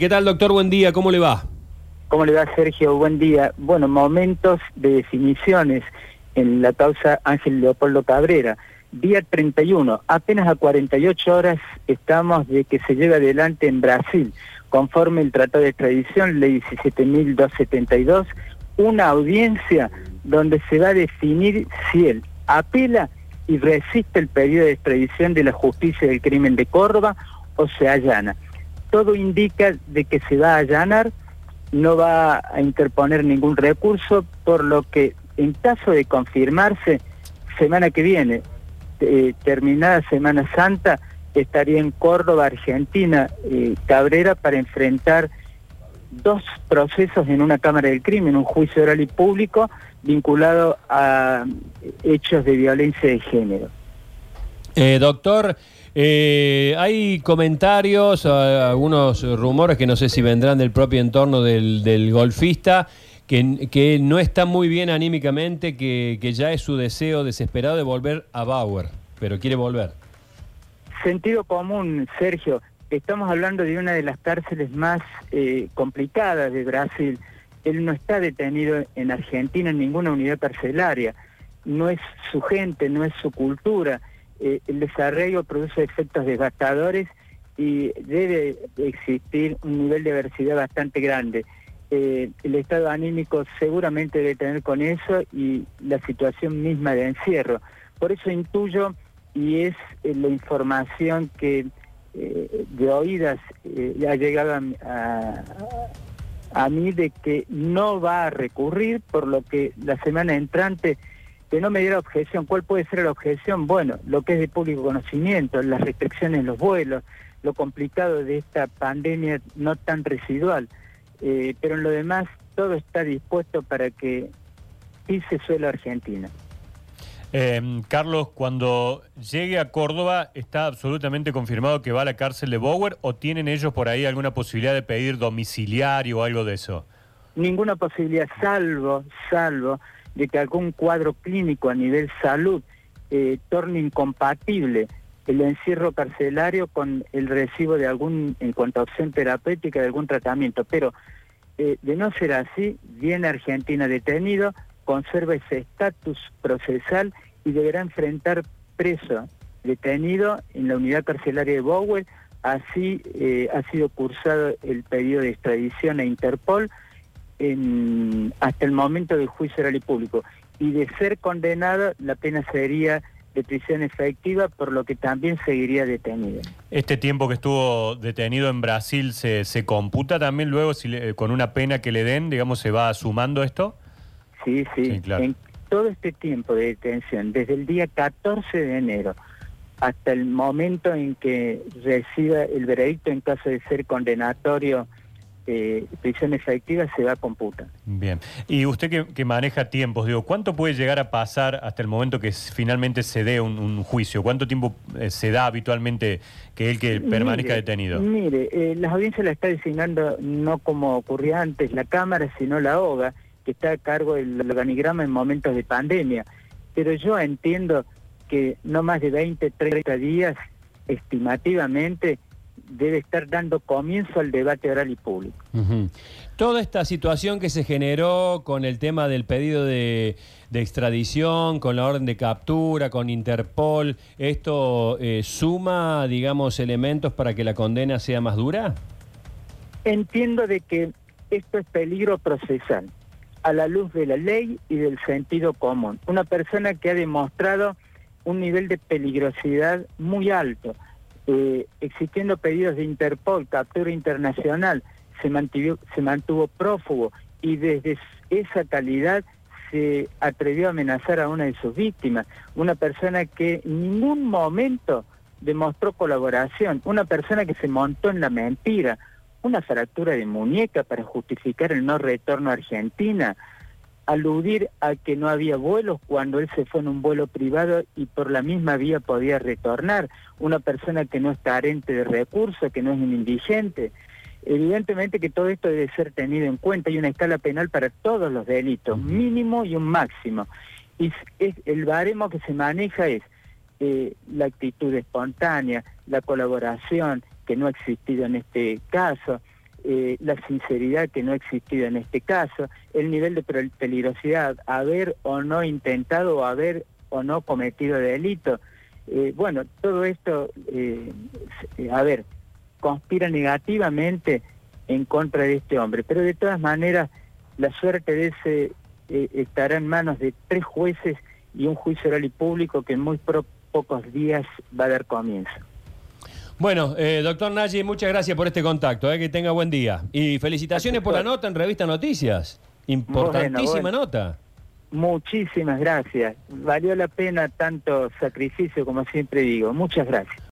¿Qué tal, doctor? Buen día, ¿cómo le va? ¿Cómo le va, Sergio? Buen día. Bueno, momentos de definiciones en la causa Ángel Leopoldo Cabrera. Día 31, apenas a 48 horas estamos de que se lleve adelante en Brasil, conforme el Tratado de Extradición, Ley 17.272, una audiencia donde se va a definir si él apela y resiste el pedido de extradición de la justicia del crimen de Córdoba o se allana todo indica de que se va a allanar, no va a interponer ningún recurso, por lo que en caso de confirmarse, semana que viene, eh, terminada Semana Santa, estaría en Córdoba, Argentina, eh, Cabrera, para enfrentar dos procesos en una Cámara del Crimen, un juicio oral y público vinculado a hechos de violencia de género. Eh, doctor, eh, hay comentarios, algunos rumores que no sé si vendrán del propio entorno del, golfista, que, no está muy bien anímicamente, que, ya es su deseo desesperado de volver a Bauer, pero quiere volver. Sentido común, Sergio. Estamos hablando de una de las cárceles más eh, complicadas de Brasil. Él no está detenido en Argentina en ninguna unidad carcelaria. No es su gente, no es su cultura eh, el desarrollo produce efectos devastadores y debe existir un nivel de diversidad bastante grande. Eh, el estado anímico seguramente debe tener con eso y la situación misma de encierro. Por eso intuyo, y es eh, la información que de oídas ha llegado a, a mí de que no va a recurrir, por lo que la semana entrante que no me diera objeción. ¿Cuál puede ser la objeción? Bueno, lo que es de público conocimiento, las restricciones en los vuelos, lo complicado de esta pandemia no tan residual. Eh, pero en lo demás, todo está dispuesto para que pise suelo Argentina. Eh, Carlos, cuando llegue a Córdoba, ¿está absolutamente confirmado que va a la cárcel de Bower o tienen ellos por ahí alguna posibilidad de pedir domiciliario o algo de eso? Ninguna posibilidad, salvo, salvo de que algún cuadro clínico a nivel salud eh, torne incompatible el encierro carcelario con el recibo de algún, en cuanto a opción terapéutica, de algún tratamiento. Pero eh, de no ser así, viene Argentina detenido, conserva ese estatus procesal y deberá enfrentar preso detenido en la unidad carcelaria de Bowen. Así eh, ha sido cursado el pedido de extradición a Interpol hasta el momento del juicio oral y público. Y de ser condenado, la pena sería de prisión efectiva, por lo que también seguiría detenido. ¿Este tiempo que estuvo detenido en Brasil se, se computa también luego si con una pena que le den, digamos, se va sumando esto? Sí, sí. En todo este tiempo de detención, desde el día 14 de enero hasta el momento en que reciba el veredicto en caso de ser condenatorio eh, prisión efectiva se va a computar. Bien. Y usted que, maneja tiempos, digo, ¿cuánto puede llegar a pasar hasta el momento que finalmente se dé un, juicio? ¿Cuánto tiempo eh, se da habitualmente que él que permanezca detenido? Mire, eh, las audiencias la está designando no como ocurría antes la Cámara, sino la OGA, que está a cargo del organigrama en momentos de pandemia. Pero yo entiendo que no más de 20, 30 días, estimativamente, debe estar dando comienzo al debate oral y público. Toda esta situación que se generó con el tema del pedido de, extradición, con la orden de captura, con Interpol, ¿esto eh, suma, digamos, elementos para que la condena sea más dura? Entiendo de que esto es peligro procesal, a la luz de la ley y del sentido común. Una persona que ha demostrado un nivel de peligrosidad muy alto eh, existiendo pedidos de Interpol, captura internacional, se mantuvo, se mantuvo prófugo y desde esa calidad se atrevió a amenazar a una de sus víctimas, una persona que en ningún momento demostró colaboración, una persona que se montó en la mentira, una fractura de muñeca para justificar el no retorno a Argentina, aludir a que no había vuelos cuando él se fue en un vuelo privado y por la misma vía podía retornar, una persona que no es carente de recursos, que no es un indigente. Evidentemente que todo esto debe ser tenido en cuenta, hay una escala penal para todos los delitos, mínimo y un máximo. Y es, el baremo que se maneja es eh, la actitud espontánea, la colaboración, que no ha existido en este caso, eh, la sinceridad que no ha existido en este caso, el nivel de peligrosidad, haber o no intentado o haber o no cometido delito. Eh, bueno, todo esto, eh, a ver, conspira negativamente en contra de este hombre, pero de todas maneras la suerte de ese estará en manos de tres jueces y un juicio oral y público que en muy pocos días va a dar comienzo. Bueno, eh, doctor Nagy, muchas gracias por este contacto, eh, que tenga buen día. Y felicitaciones por la nota en Revista Noticias. Importantísima nota. Muchísimas gracias. Valió la pena tanto sacrificio como siempre digo. Muchas gracias.